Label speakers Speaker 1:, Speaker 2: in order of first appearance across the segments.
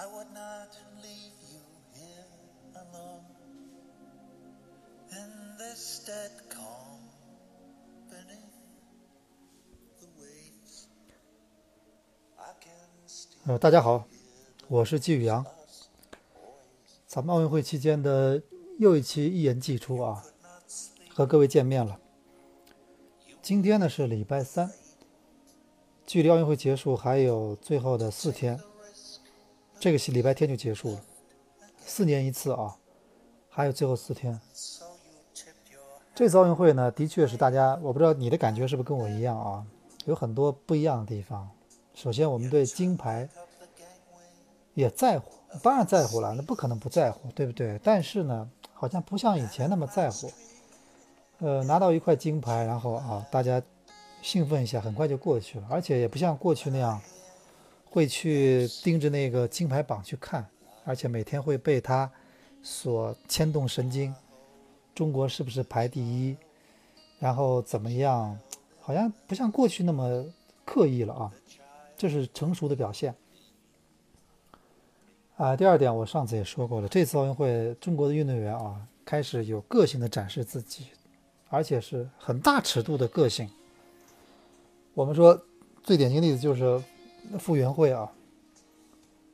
Speaker 1: I would not leave you here alone in this dead calm beneath the waves. I can still
Speaker 2: 呃，大家好，我是季宇阳。咱们奥运会期间的又一期一言既出啊，和各位见面了。今天呢是礼拜三，距离奥运会结束还有最后的四天，这个是礼拜天就结束了，四年一次啊，还有最后四天。这次奥运会呢，的确是大家，我不知道你的感觉是不是跟我一样啊，有很多不一样的地方。首先，我们对金牌也在乎，当然在乎了，那不可能不在乎，对不对？但是呢，好像不像以前那么在乎。呃，拿到一块金牌，然后啊，大家兴奋一下，很快就过去了，而且也不像过去那样会去盯着那个金牌榜去看，而且每天会被它所牵动神经。中国是不是排第一？然后怎么样？好像不像过去那么刻意了啊，这是成熟的表现。啊，第二点，我上次也说过了，这次奥运会中国的运动员啊，开始有个性的展示自己，而且是很大尺度的个性。我们说最典型例子就是傅园慧啊，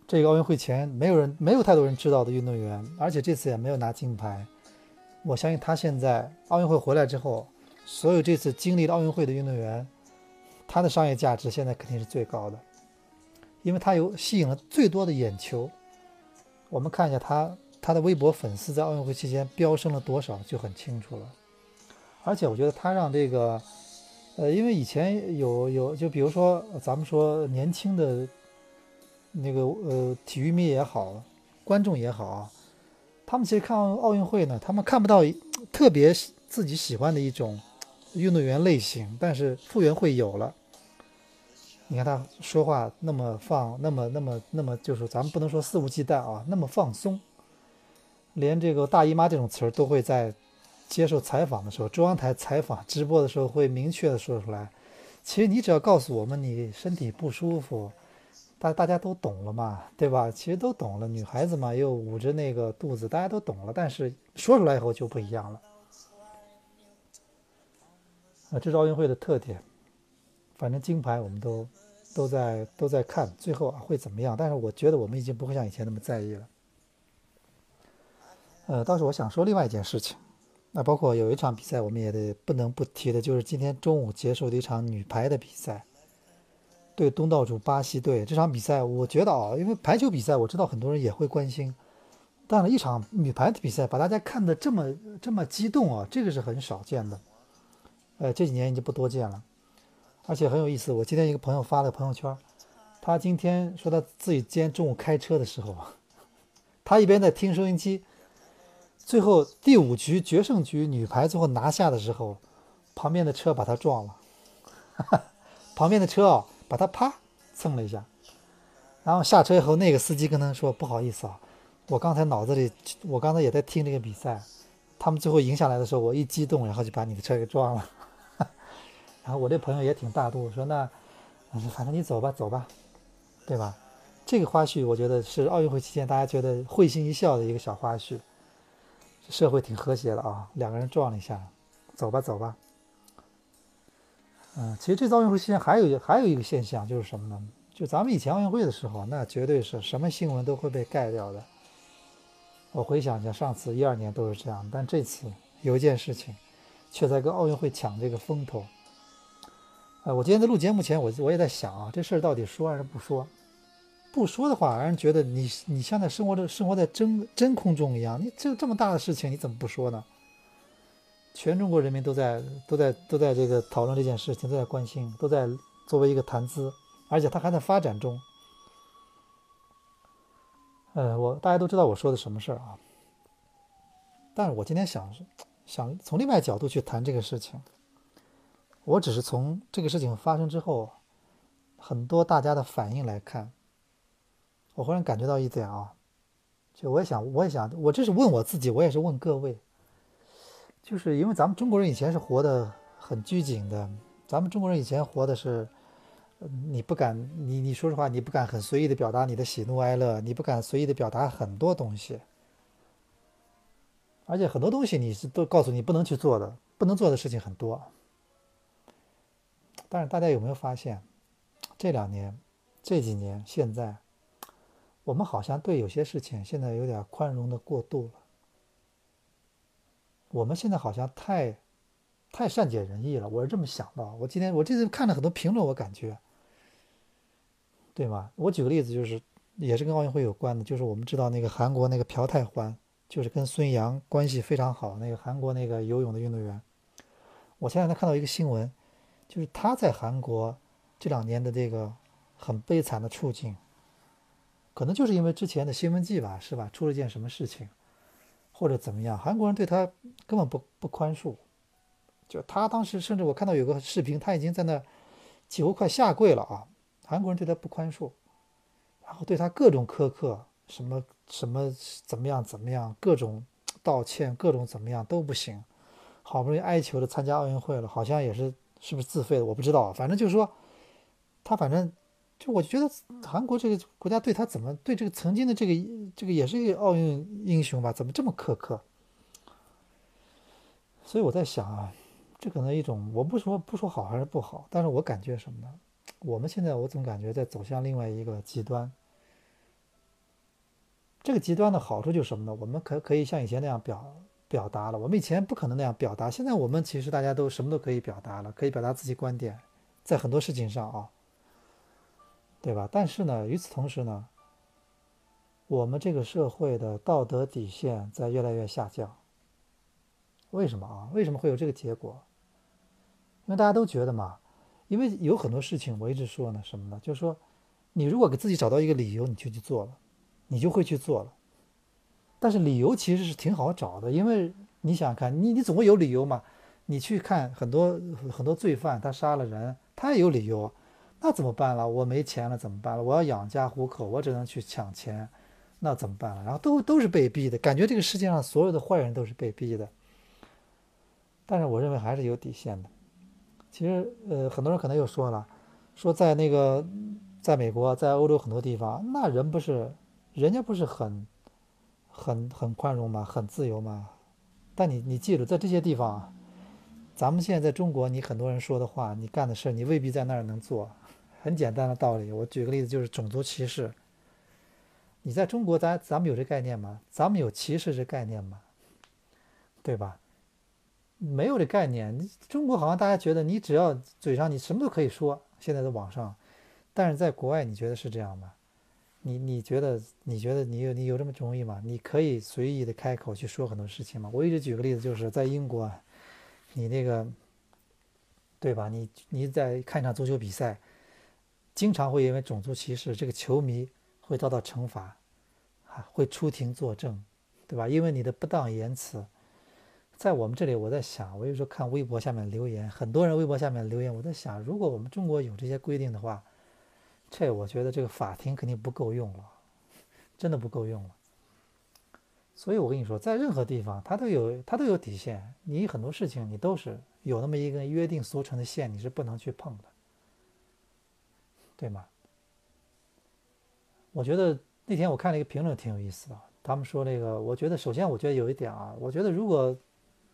Speaker 2: 这个奥运会前没有人没有太多人知道的运动员，而且这次也没有拿金牌。我相信他现在奥运会回来之后，所有这次经历了奥运会的运动员，他的商业价值现在肯定是最高的，因为他有吸引了最多的眼球。我们看一下他他的微博粉丝在奥运会期间飙升了多少就很清楚了。而且我觉得他让这个，呃，因为以前有有就比如说咱们说年轻的那个呃体育迷也好，观众也好啊，他们其实看奥运会呢，他们看不到特别自己喜欢的一种运动员类型，但是傅园慧有了。你看他说话那么放，那么那么那么，就是咱们不能说肆无忌惮啊，那么放松，连这个大姨妈这种词儿都会在接受采访的时候，中央台采访直播的时候会明确的说出来。其实你只要告诉我们你身体不舒服，大大家都懂了嘛，对吧？其实都懂了，女孩子嘛又捂着那个肚子，大家都懂了。但是说出来以后就不一样了。啊，这是奥运会的特点。反正金牌我们都都在都在看，最后啊会怎么样？但是我觉得我们已经不会像以前那么在意了。呃，倒是我想说另外一件事情，那包括有一场比赛我们也得不能不提的，就是今天中午结束的一场女排的比赛，对东道主巴西队这场比赛，我觉得啊，因为排球比赛我知道很多人也会关心，但是一场女排的比赛把大家看得这么这么激动啊，这个是很少见的，呃，这几年已经不多见了。而且很有意思，我今天一个朋友发了朋友圈，他今天说他自己今天中午开车的时候，他一边在听收音机，最后第五局决胜局女排最后拿下的时候，旁边的车把她撞了，旁边的车啊把她啪蹭了一下，然后下车以后那个司机跟他说不好意思啊，我刚才脑子里我刚才也在听这个比赛，他们最后赢下来的时候我一激动，然后就把你的车给撞了。然后我这朋友也挺大度，说那，反正你走吧，走吧，对吧？这个花絮我觉得是奥运会期间大家觉得会心一笑的一个小花絮，社会挺和谐的啊，两个人撞了一下，走吧，走吧。嗯，其实这次奥运会期间还有还有一个现象就是什么呢？就咱们以前奥运会的时候，那绝对是什么新闻都会被盖掉的。我回想一下，上次一二年都是这样，但这次有一件事情，却在跟奥运会抢这个风头。呃，我今天在录节目前，我我也在想啊，这事儿到底说还是不说？不说的话，让人觉得你你像在生活着生活在真真空中一样。你这这么大的事情，你怎么不说呢？全中国人民都在都在都在这个讨论这件事情，都在关心，都在作为一个谈资，而且它还在发展中。呃，我大家都知道我说的什么事儿啊，但是我今天想想从另外角度去谈这个事情。我只是从这个事情发生之后，很多大家的反应来看，我忽然感觉到一点啊，就我也想，我也想，我这是问我自己，我也是问各位，就是因为咱们中国人以前是活得很拘谨的，咱们中国人以前活的是，你不敢，你你说实话，你不敢很随意的表达你的喜怒哀乐，你不敢随意的表达很多东西，而且很多东西你是都告诉你不能去做的，不能做的事情很多。但是大家有没有发现，这两年、这几年、现在，我们好像对有些事情现在有点宽容的过度了。我们现在好像太太善解人意了，我是这么想的。我今天我这次看了很多评论，我感觉，对吗？我举个例子，就是也是跟奥运会有关的，就是我们知道那个韩国那个朴泰桓，就是跟孙杨关系非常好那个韩国那个游泳的运动员。我前两天看到一个新闻，就是他在韩国这两年的这个很悲惨的处境，可能就是因为之前的新闻季吧，是吧？出了一件什么事情，或者怎么样，韩国人对他根本不不宽恕。就他当时，甚至我看到有个视频，他已经在那几乎快下跪了啊！韩国人对他不宽恕，然后对他各种苛刻，什么什么怎么样怎么样，各种道歉，各种怎么样都不行。好不容易哀求的参加奥运会了，好像也是是不是自费的，我不知道。反正就是说，他反正就我觉得韩国这个国家对他怎么对这个曾经的这个这个也是一个奥运英雄吧，怎么这么苛刻？所以我在想啊。这可能一种，我不说不说好还是不好，但是我感觉什么呢？我们现在我总感觉在走向另外一个极端。这个极端的好处就是什么呢？我们可可以像以前那样表表达了，我们以前不可能那样表达，现在我们其实大家都什么都可以表达了，可以表达自己观点，在很多事情上啊，对吧？但是呢，与此同时呢，我们这个社会的道德底线在越来越下降。为什么啊？为什么会有这个结果？因为大家都觉得嘛，因为有很多事情，我一直说呢，什么呢？就是说，你如果给自己找到一个理由，你就去做了，你就会去做了。但是理由其实是挺好找的，因为你想想看，你你总会有理由嘛。你去看很多很多罪犯，他杀了人，他也有理由。那怎么办了？我没钱了怎么办了？我要养家糊口，我只能去抢钱，那怎么办了？然后都都是被逼的，感觉这个世界上所有的坏人都是被逼的。但是我认为还是有底线的。其实，呃，很多人可能又说了，说在那个，在美国，在欧洲很多地方，那人不是，人家不是很，很很宽容吗？很自由吗？但你你记住，在这些地方，咱们现在在中国，你很多人说的话，你干的事，你未必在那儿能做。很简单的道理，我举个例子，就是种族歧视。你在中国，咱咱们有这概念吗？咱们有歧视这概念吗？对吧？没有这概念，中国好像大家觉得你只要嘴上你什么都可以说，现在的网上，但是在国外你觉得是这样吗？你你觉得你觉得你有你有这么容易吗？你可以随意的开口去说很多事情吗？我一直举个例子，就是在英国，你那个，对吧？你你在看一场足球比赛，经常会因为种族歧视，这个球迷会遭到惩罚，啊，会出庭作证，对吧？因为你的不当言辞。在我们这里，我在想，我有时候看微博下面留言，很多人微博下面留言，我在想，如果我们中国有这些规定的话，这我觉得这个法庭肯定不够用了，真的不够用了。所以我跟你说，在任何地方，它都有它都有底线，你很多事情你都是有那么一根约定俗成的线，你是不能去碰的，对吗？我觉得那天我看了一个评论挺有意思的，他们说那个，我觉得首先我觉得有一点啊，我觉得如果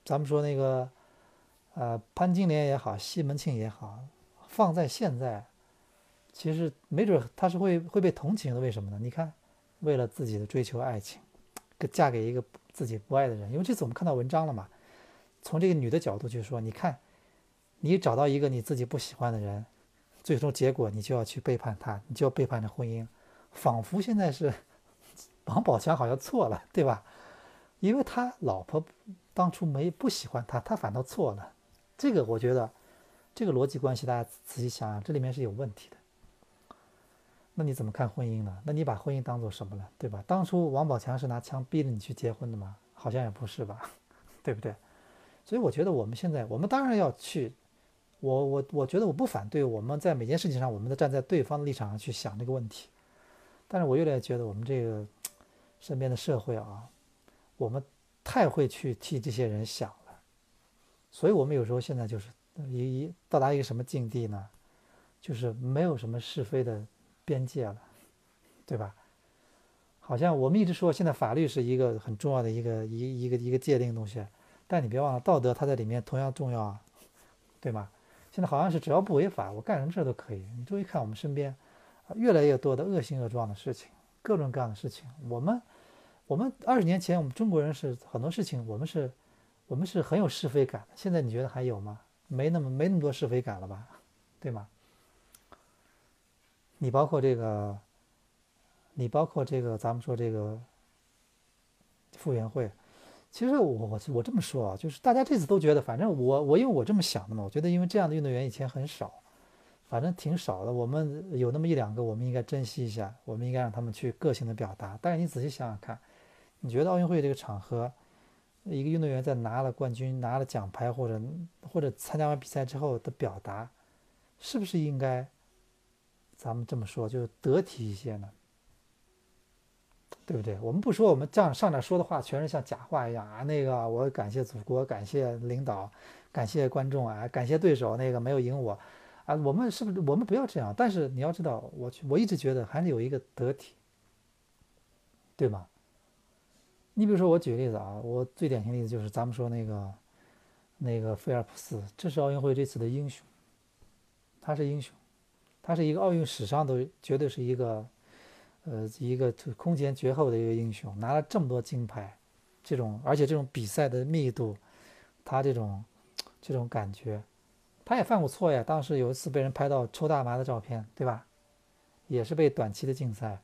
Speaker 2: 咱们说那个，呃，潘金莲也好，西门庆也好，放在现在，其实没准他是会会被同情的。为什么呢？你看，为了自己的追求爱情，给嫁给一个自己不爱的人。因为这次我们看到文章了嘛，从这个女的角度去说，你看，你找到一个你自己不喜欢的人，最终结果你就要去背叛他，你就要背叛这婚姻，仿佛现在是 王宝强好像错了，对吧？因为他老婆。当初没不喜欢他，他反倒错了。这个我觉得，这个逻辑关系大家仔细想想，这里面是有问题的。那你怎么看婚姻呢？那你把婚姻当做什么了，对吧？当初王宝强是拿枪逼着你去结婚的吗？好像也不是吧，对不对？所以我觉得我们现在，我们当然要去，我我我觉得我不反对我们在每件事情上，我们都站在对方的立场上去想这个问题。但是我越来越觉得我们这个身边的社会啊，我们。太会去替这些人想了，所以我们有时候现在就是一一到达一个什么境地呢？就是没有什么是非的边界了，对吧？好像我们一直说现在法律是一个很重要的一个一一个一个界定东西，但你别忘了道德它在里面同样重要啊，对吗？现在好像是只要不违法，我干什么事都可以。你注意看我们身边，越来越多的恶性恶状的事情，各种各样的事情。我们我们二十年前我们中国人是很多事情我们是我们是很有是非感，现在你觉得还有吗？没那么没那么多是非感了吧，对吗？你包括这个。你包括这个，咱们说这个傅园慧，其实我我我这么说啊，就是大家这次都觉得，反正我我因为我这么想的嘛，我觉得因为这样的运动员以前很少，反正挺少的。我们有那么一两个，我们应该珍惜一下，我们应该让他们去个性的表达。但是你仔细想想看，你觉得奥运会这个场合，一个运动员在拿了冠军、拿了奖牌或者或者参加完比赛之后的表达，是不是应该咱们这么说，就得体一些呢？对不对？我们不说，我们这样上面说的话全是像假话一样啊。那个，我感谢祖国，感谢领导，感谢观众啊，感谢对手，那个没有赢我，啊，我们是不是？我们不要这样。但是你要知道，我去我一直觉得还是有一个得体，对吗？你比如说，我举个例子啊，我最典型的例子就是咱们说那个那个菲尔普斯，这是奥运会这次的英雄，他是英雄，他是一个奥运史上都绝对是一个。呃，一个空前绝后的一个英雄，拿了这么多金牌，这种而且这种比赛的密度，他这种 这种感觉，他也犯过错呀。当时有一次被人拍到抽大麻的照片，对吧？也是被短期的禁赛。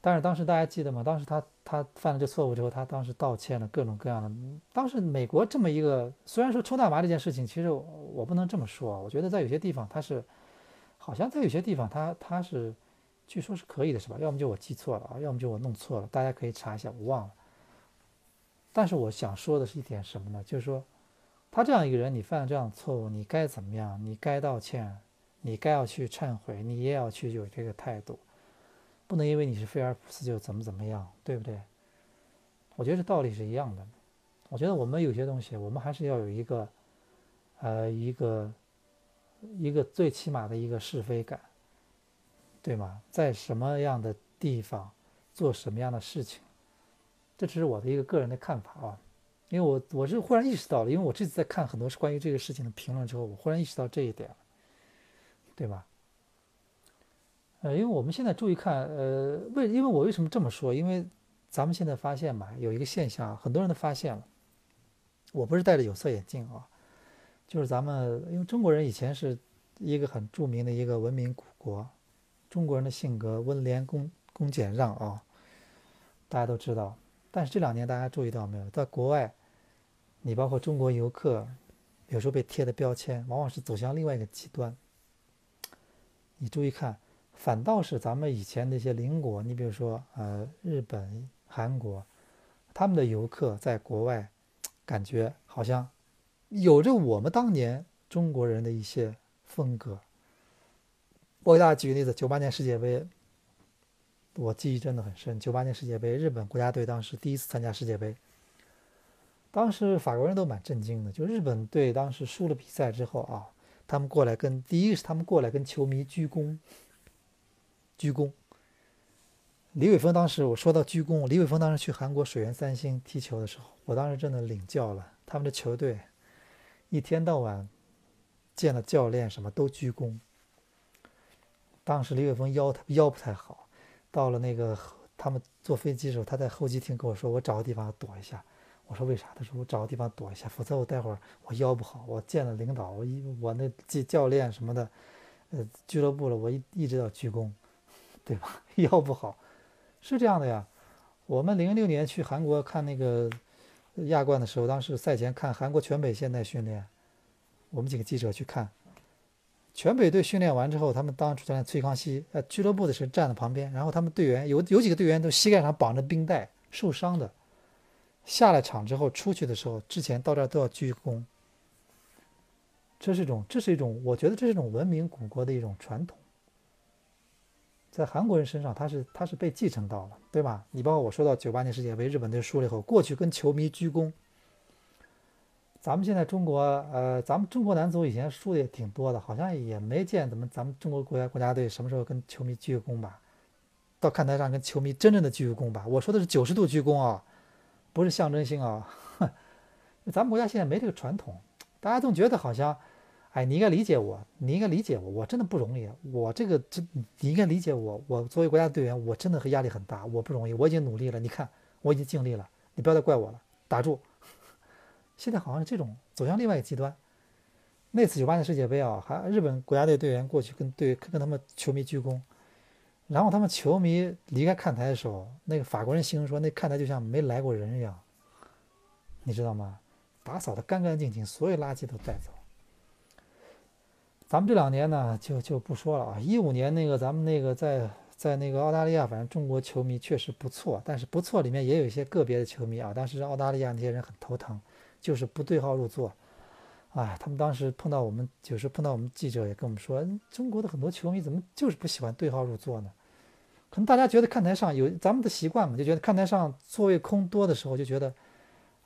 Speaker 2: 但是当时大家记得吗？当时他他犯了这错误之后，他当时道歉了，各种各样的。当时美国这么一个，虽然说抽大麻这件事情，其实我不能这么说，我觉得在有些地方他是，好像在有些地方他他是。据说是可以的，是吧？要么就我记错了啊，要么就我弄错了，大家可以查一下，我忘了。但是我想说的是一点什么呢？就是说，他这样一个人，你犯了这样的错误，你该怎么样？你该道歉，你该要去忏悔，你也要去有这个态度，不能因为你是菲尔普斯就怎么怎么样，对不对？我觉得这道理是一样的。我觉得我们有些东西，我们还是要有一个，呃，一个一个最起码的一个是非感。对吗？在什么样的地方做什么样的事情，这只是我的一个个人的看法啊。因为我我是忽然意识到了，因为我这次在看很多是关于这个事情的评论之后，我忽然意识到这一点，对吧？呃，因为我们现在注意看，呃，为因为我为什么这么说？因为咱们现在发现嘛，有一个现象，很多人都发现了。我不是戴着有色眼镜啊，就是咱们因为中国人以前是一个很著名的一个文明古国。中国人的性格温良恭恭俭让啊，大家都知道。但是这两年大家注意到没有，在国外，你包括中国游客，有时候被贴的标签，往往是走向另外一个极端。你注意看，反倒是咱们以前那些邻国，你比如说呃日本、韩国，他们的游客在国外，感觉好像有着我们当年中国人的一些风格。我给大家举个例子，九八年世界杯，我记忆真的很深。九八年世界杯，日本国家队当时第一次参加世界杯，当时法国人都蛮震惊的。就日本队当时输了比赛之后啊，他们过来跟第一个是他们过来跟球迷鞠躬，鞠躬。李玮峰当时我说到鞠躬，李玮峰当时去韩国水原三星踢球的时候，我当时真的领教了他们的球队，一天到晚见了教练什么都鞠躬。当时李伟峰腰他腰不太好，到了那个他们坐飞机的时候，他在候机厅跟我说：“我找个地方躲一下。”我说：“为啥？”他说：“我找个地方躲一下，否则我待会儿我腰不好。我见了领导，我一我那教教练什么的，呃，俱乐部了，我一一直要鞠躬，对吧？腰不好，是这样的呀。我们零六年去韩国看那个亚冠的时候，当时赛前看韩国全北现代训练，我们几个记者去看。”全北队训练完之后，他们当主教练崔康熙，呃，俱乐部的是站在旁边，然后他们队员有有几个队员都膝盖上绑着冰袋，受伤的，下了场之后出去的时候，之前到这儿都要鞠躬。这是一种，这是一种，我觉得这是一种文明古国的一种传统，在韩国人身上，他是他是被继承到了，对吧？你包括我说到九八年世界杯日本队输了以后，过去跟球迷鞠躬，咱们现在中国，呃，咱们中国男足以前输的也挺多的，好像也没见怎么咱们中国国家国家队什么时候跟球迷鞠个躬吧，到看台上跟球迷真正的鞠个躬吧。我说的是九十度鞠躬啊，不是象征性啊。咱们国家现在没这个传统，大家总觉得好像，哎，你应该理解我，你应该理解我，我真的不容易，我这个真你应该理解我，我作为国家队员，我真的和压力很大，我不容易，我已经努力了，你看我已经尽力了，你不要再怪我了，打住。现在好像是这种走向另外一个极端。那次九八年世界杯啊，还日本国家队队员过去跟队跟他们球迷鞠躬，然后他们球迷离开看台的时候，那个法国人形容说，那看台就像没来过人一样，你知道吗？打扫的干干净净，所有垃圾都带走。咱们这两年呢，就就不说了啊。一五年那个咱们那个在在那个澳大利亚，反正中国球迷确实不错，但是不错里面也有一些个别的球迷啊。当时澳大利亚那些人很头疼，就是不对号入座。哎，他们当时碰到我们，就是碰到我们记者也跟我们说，中国的很多球迷怎么就是不喜欢对号入座呢？可能大家觉得看台上有咱们的习惯嘛，就觉得看台上座位空多的时候就觉得。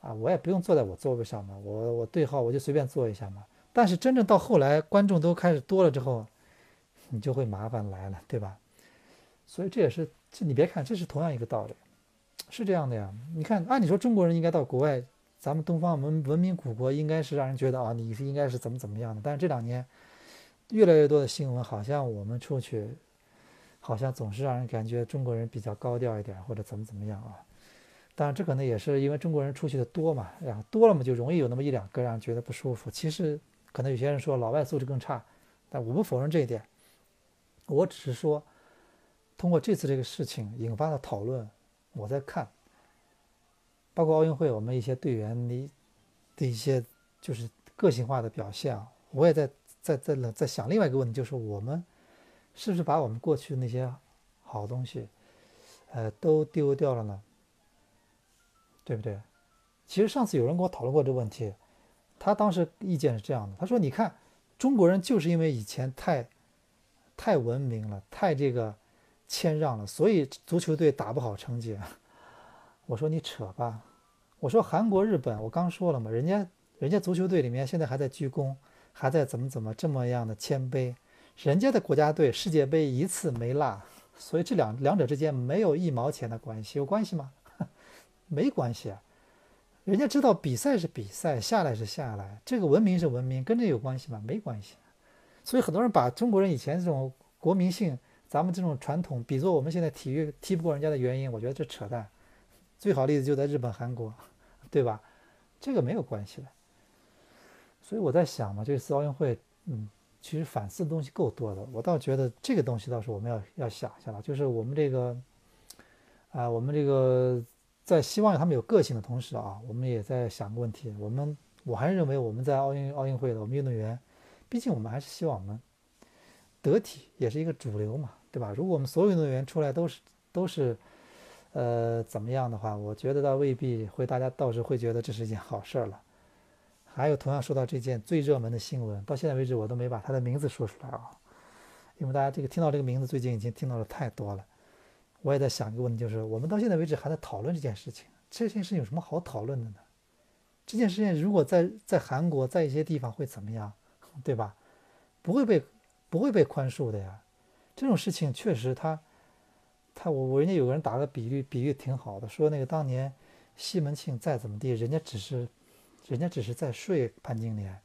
Speaker 2: 啊，我也不用坐在我座位上嘛，我我对号我就随便坐一下嘛。但是真正到后来，观众都开始多了之后，你就会麻烦来了，对吧？所以这也是，这你别看，这是同样一个道理，是这样的呀。你看，按理说中国人应该到国外，咱们东方文文明古国应该是让人觉得啊，你是应该是怎么怎么样的。但是这两年，越来越多的新闻好像我们出去，好像总是让人感觉中国人比较高调一点，或者怎么怎么样啊。当然，这可能也是因为中国人出去的多嘛，然后多了嘛，就容易有那么一两个让人觉得不舒服。其实，可能有些人说老外素质更差，但我不否认这一点。我只是说，通过这次这个事情引发的讨论，我在看，包括奥运会我们一些队员的的一些就是个性化的表现，我也在在在在想另外一个问题，就是我们是不是把我们过去那些好东西，呃，都丢掉了呢？对不对？其实上次有人跟我讨论过这个问题，他当时意见是这样的：他说，你看中国人就是因为以前太太文明了，太这个谦让了，所以足球队打不好成绩。我说你扯吧。我说韩国、日本，我刚说了嘛，人家人家足球队里面现在还在鞠躬，还在怎么怎么这么样的谦卑，人家的国家队世界杯一次没落，所以这两两者之间没有一毛钱的关系，有关系吗？没关系啊，人家知道比赛是比赛，下来是下来，这个文明是文明，跟这有关系吗？没关系。所以很多人把中国人以前这种国民性，咱们这种传统，比作我们现在体育踢不过人家的原因，我觉得这扯淡。最好例子就在日本、韩国，对吧？这个没有关系的。所以我在想嘛，这次奥运会，嗯，其实反思的东西够多的。我倒觉得这个东西倒是我们要要想一下了，就是我们这个，啊，我们这个。在希望他们有个性的同时啊，我们也在想个问题。我们我还是认为我们在奥运奥运会的我们运动员，毕竟我们还是希望我们得体，也是一个主流嘛，对吧？如果我们所有运动员出来都是都是呃怎么样的话，我觉得倒未必会，大家倒是会觉得这是一件好事儿了。还有同样说到这件最热门的新闻，到现在为止我都没把他的名字说出来啊，因为大家这个听到这个名字最近已经听到了太多了。我也在想一个问题，就是我们到现在为止还在讨论这件事情，这件事有什么好讨论的呢？这件事情如果在在韩国，在一些地方会怎么样，对吧？不会被不会被宽恕的呀。这种事情确实，它他我我人家有个人打个比喻，比喻挺好的，说那个当年西门庆再怎么地，人家只是人家只是在睡潘金莲，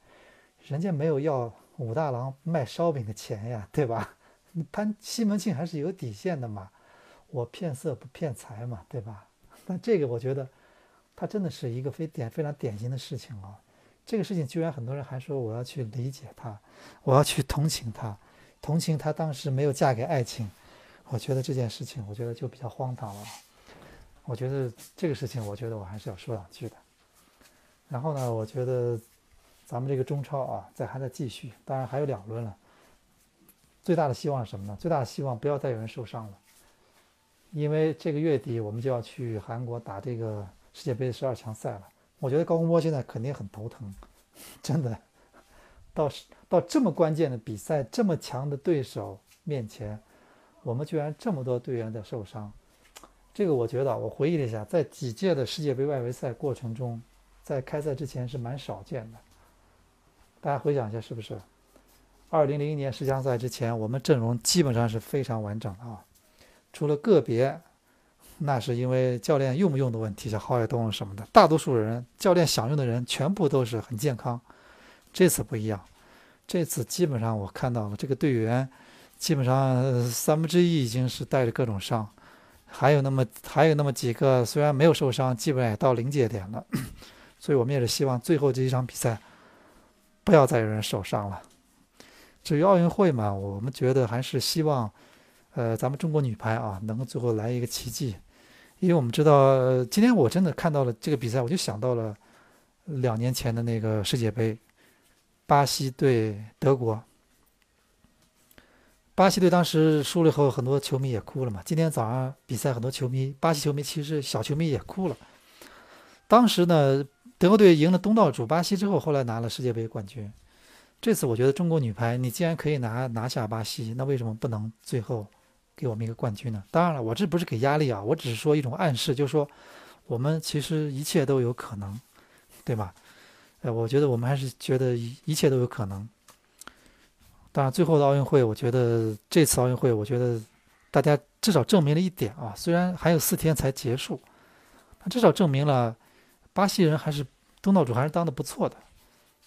Speaker 2: 人家没有要武大郎卖烧饼的钱呀，对吧？潘西门庆还是有底线的嘛。我骗色不骗财嘛，对吧？但这个我觉得，他真的是一个非典非常典型的事情啊。这个事情居然很多人还说我要去理解他，我要去同情他，同情他当时没有嫁给爱情。我觉得这件事情，我觉得就比较荒唐了。我觉得这个事情，我觉得我还是要说两句的。然后呢，我觉得咱们这个中超啊，在还在继续，当然还有两轮了。最大的希望是什么呢？最大的希望不要再有人受伤了。因为这个月底我们就要去韩国打这个世界杯十二强赛了，我觉得高洪波现在肯定很头疼，真的，到到这么关键的比赛，这么强的对手面前，我们居然这么多队员在受伤，这个我觉得，我回忆了一下，在几届的世界杯外围赛过程中，在开赛之前是蛮少见的。大家回想一下，是不是？二零零一年世强赛之前，我们阵容基本上是非常完整的啊，除了个别，那是因为教练用不用的问题，像郝海东什么的，大多数人教练想用的人全部都是很健康。这次不一样，这次基本上我看到了这个队员，基本上三分之一已经是带着各种伤，还有那么还有那么几个虽然没有受伤，基本上也到临界点了，所以我们也是希望最后这一场比赛不要再有人受伤了。至于奥运会嘛，我们觉得还是希望，呃，咱们中国女排啊，能够最后来一个奇迹，因为我们知道，今天我真的看到了这个比赛，我就想到了两年前的那个世界杯，巴西对德国，巴西队当时输了以后，很多球迷也哭了嘛。今天早上比赛，很多球迷，巴西球迷其实小球迷也哭了。当时呢，德国队赢了东道主巴西之后，后来拿了世界杯冠军。这次我觉得中国女排，你既然可以拿拿下巴西，那为什么不能最后给我们一个冠军呢？当然了，我这不是给压力啊，我只是说一种暗示，就是说我们其实一切都有可能，对吧？呃，我觉得我们还是觉得一一切都有可能。当然，最后的奥运会，我觉得这次奥运会，我觉得大家至少证明了一点啊，虽然还有四天才结束，至少证明了巴西人还是东道主，还是当的不错的。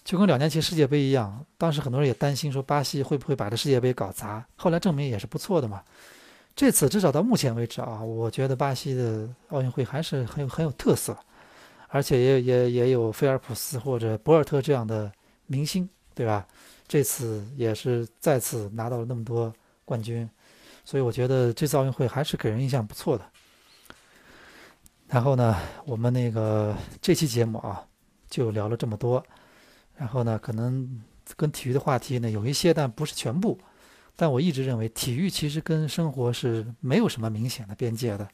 Speaker 2: 就跟两年前世界杯一样，当时很多人也担心说巴西会不会把这世界杯搞砸，后来证明也是不错的嘛。这次至少到目前为止啊，我觉得巴西的奥运会还是很有很有特色，而且也也也有菲尔普斯或者博尔特这样的明星，对吧？这次也是再次拿到了那么多冠军，所以我觉得这次奥运会还是给人印象不错的。然后呢，我们那个这期节目啊，就聊了这么多。然后呢，可能跟体育的话题呢有一些，但不是全部。但我一直认为，体育其实跟生活是没有什么明显的边界的。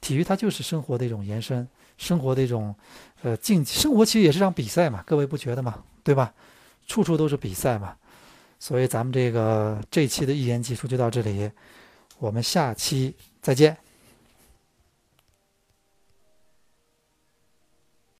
Speaker 2: 体育它就是生活的一种延伸，生活的一种呃竞技。生活其实也是场比赛嘛，各位不觉得吗？对吧？处处都是比赛嘛。所以咱们这个这期的一言技术就到这里，我们下期再见。